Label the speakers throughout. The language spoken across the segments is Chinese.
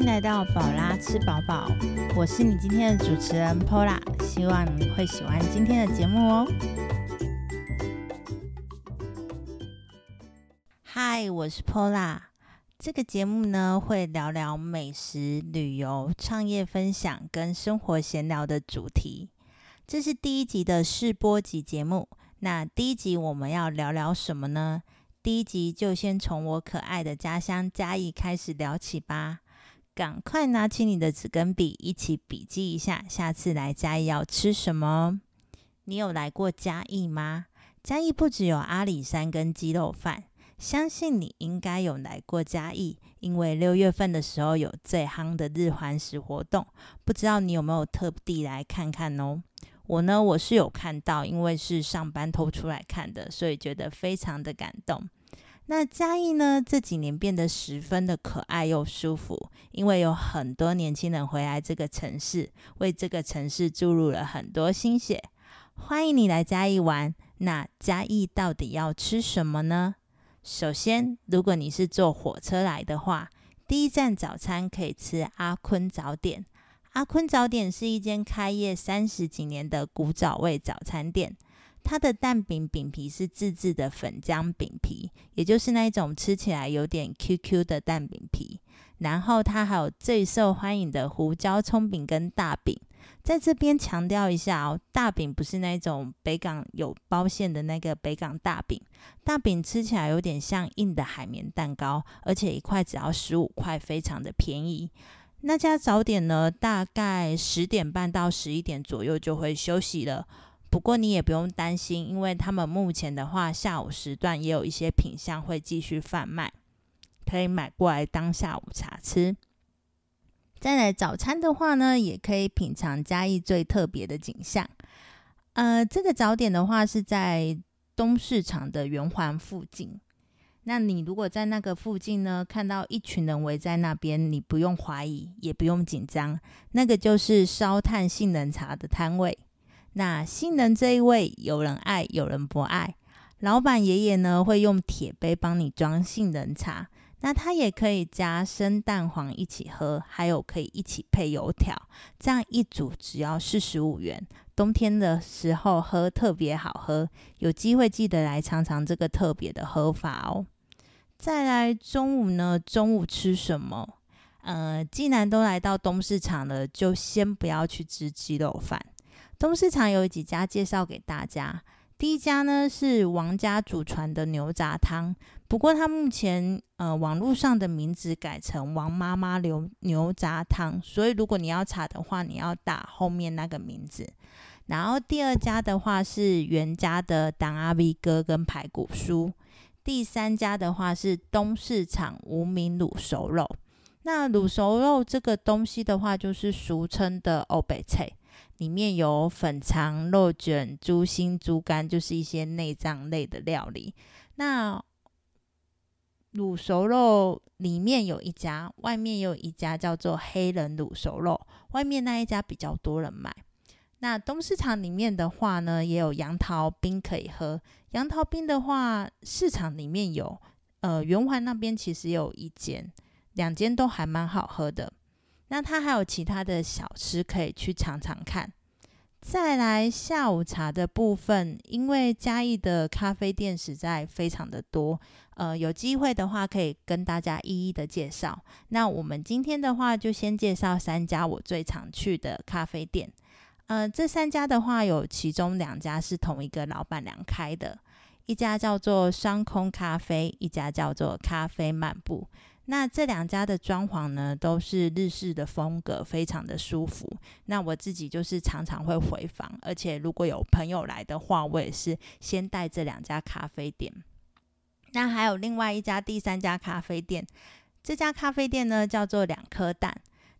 Speaker 1: 迎来到宝拉吃饱饱，我是你今天的主持人 Pola，希望你会喜欢今天的节目哦。嗨，我是 Pola，这个节目呢会聊聊美食、旅游、创业分享跟生活闲聊的主题。这是第一集的试播集节目，那第一集我们要聊聊什么呢？第一集就先从我可爱的家乡嘉义开始聊起吧。赶快拿起你的纸跟笔，一起笔记一下，下次来嘉义要吃什么？你有来过嘉义吗？嘉义不只有阿里山跟鸡肉饭，相信你应该有来过嘉义，因为六月份的时候有最夯的日环食活动，不知道你有没有特地来看看哦？我呢，我是有看到，因为是上班偷出来看的，所以觉得非常的感动。那嘉义呢，这几年变得十分的可爱又舒服，因为有很多年轻人回来这个城市，为这个城市注入了很多心血。欢迎你来嘉义玩。那嘉义到底要吃什么呢？首先，如果你是坐火车来的话，第一站早餐可以吃阿坤早点。阿坤早点是一间开业三十几年的古早味早餐店，它的蛋饼饼皮是自制的粉浆饼皮，也就是那一种吃起来有点 QQ 的蛋饼皮。然后它还有最受欢迎的胡椒葱饼跟大饼。在这边强调一下哦，大饼不是那种北港有包馅的那个北港大饼，大饼吃起来有点像硬的海绵蛋糕，而且一块只要十五块，非常的便宜。那家早点呢，大概十点半到十一点左右就会休息了。不过你也不用担心，因为他们目前的话，下午时段也有一些品相会继续贩卖，可以买过来当下午茶吃。再来早餐的话呢，也可以品尝嘉义最特别的景象。呃，这个早点的话是在东市场的圆环附近。那你如果在那个附近呢，看到一群人围在那边，你不用怀疑，也不用紧张，那个就是烧炭性能茶的摊位。那杏仁这一位，有人爱，有人不爱。老板爷爷呢，会用铁杯帮你装杏仁茶，那他也可以加生蛋黄一起喝，还有可以一起配油条，这样一组只要四十五元。冬天的时候喝特别好喝，有机会记得来尝尝这个特别的喝法哦。再来中午呢，中午吃什么？呃，既然都来到东市场了，就先不要去吃鸡肉饭。东市场有几家介绍给大家，第一家呢是王家祖传的牛杂汤，不过它目前呃网络上的名字改成王妈妈牛牛杂汤，所以如果你要查的话，你要打后面那个名字。然后第二家的话是袁家的党阿 V 哥跟排骨酥，第三家的话是东市场无名卤熟肉。那卤熟肉这个东西的话，就是俗称的欧北菜，里面有粉肠、肉卷、猪心、猪肝，就是一些内脏类的料理。那卤熟肉里面有一家，外面有一家叫做黑人卤熟肉，外面那一家比较多人买。那东市场里面的话呢，也有杨桃冰可以喝。杨桃冰的话，市场里面有，呃，圆环那边其实有一间，两间都还蛮好喝的。那它还有其他的小吃可以去尝尝看。再来下午茶的部分，因为嘉义的咖啡店实在非常的多，呃，有机会的话可以跟大家一一的介绍。那我们今天的话，就先介绍三家我最常去的咖啡店。呃，这三家的话，有其中两家是同一个老板娘开的，一家叫做双空咖啡，一家叫做咖啡漫步。那这两家的装潢呢，都是日式的风格，非常的舒服。那我自己就是常常会回访，而且如果有朋友来的话，我也是先带这两家咖啡店。那还有另外一家第三家咖啡店，这家咖啡店呢叫做两颗蛋。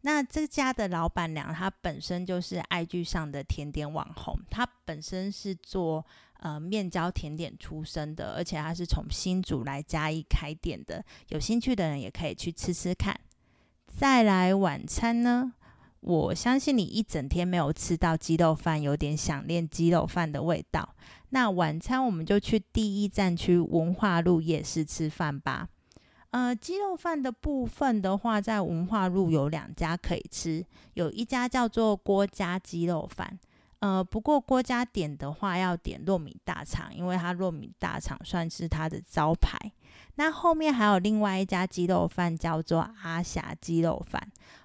Speaker 1: 那这家的老板娘，她本身就是爱剧上的甜点网红，她本身是做呃面胶甜点出身的，而且它是从新竹来嘉义开店的，有兴趣的人也可以去吃吃看。再来晚餐呢，我相信你一整天没有吃到鸡肉饭，有点想念鸡肉饭的味道。那晚餐我们就去第一站区文化路夜市吃饭吧。呃，鸡肉饭的部分的话，在文化路有两家可以吃，有一家叫做郭家鸡肉饭。呃，不过郭家点的话要点糯米大肠，因为它糯米大肠算是它的招牌。那后面还有另外一家鸡肉饭叫做阿霞鸡肉饭。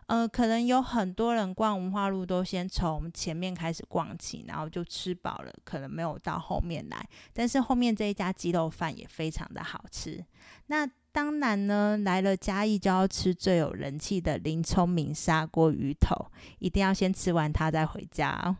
Speaker 1: 呃，可能有很多人逛文化路都先从前面开始逛起，然后就吃饱了，可能没有到后面来。但是后面这一家鸡肉饭也非常的好吃。那当然呢，来了嘉义就要吃最有人气的林聪明砂锅鱼头，一定要先吃完它再回家哦。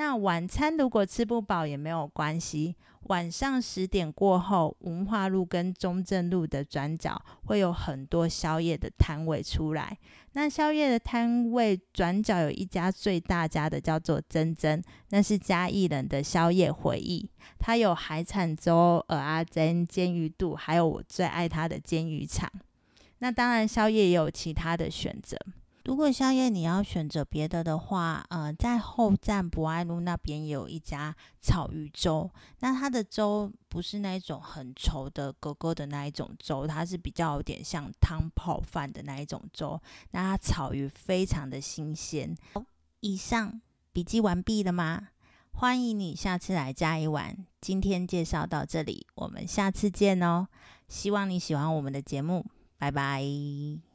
Speaker 1: 那晚餐如果吃不饱也没有关系，晚上十点过后，文化路跟中正路的转角会有很多宵夜的摊位出来。那宵夜的摊位转角有一家最大家的，叫做珍珍，那是嘉义人的宵夜回忆。它有海产粥、蚵阿珍、煎鱼肚，还有我最爱它的煎鱼肠。那当然，宵夜也有其他的选择。如果宵夜你要选择别的的话，呃，在后站博爱路那边也有一家草鱼粥。那它的粥不是那种很稠的勾勾的那一种粥，它是比较有点像汤泡饭的那一种粥。那它草鱼非常的新鲜。以上笔记完毕了吗？欢迎你下次来加一碗。今天介绍到这里，我们下次见哦。希望你喜欢我们的节目，拜拜。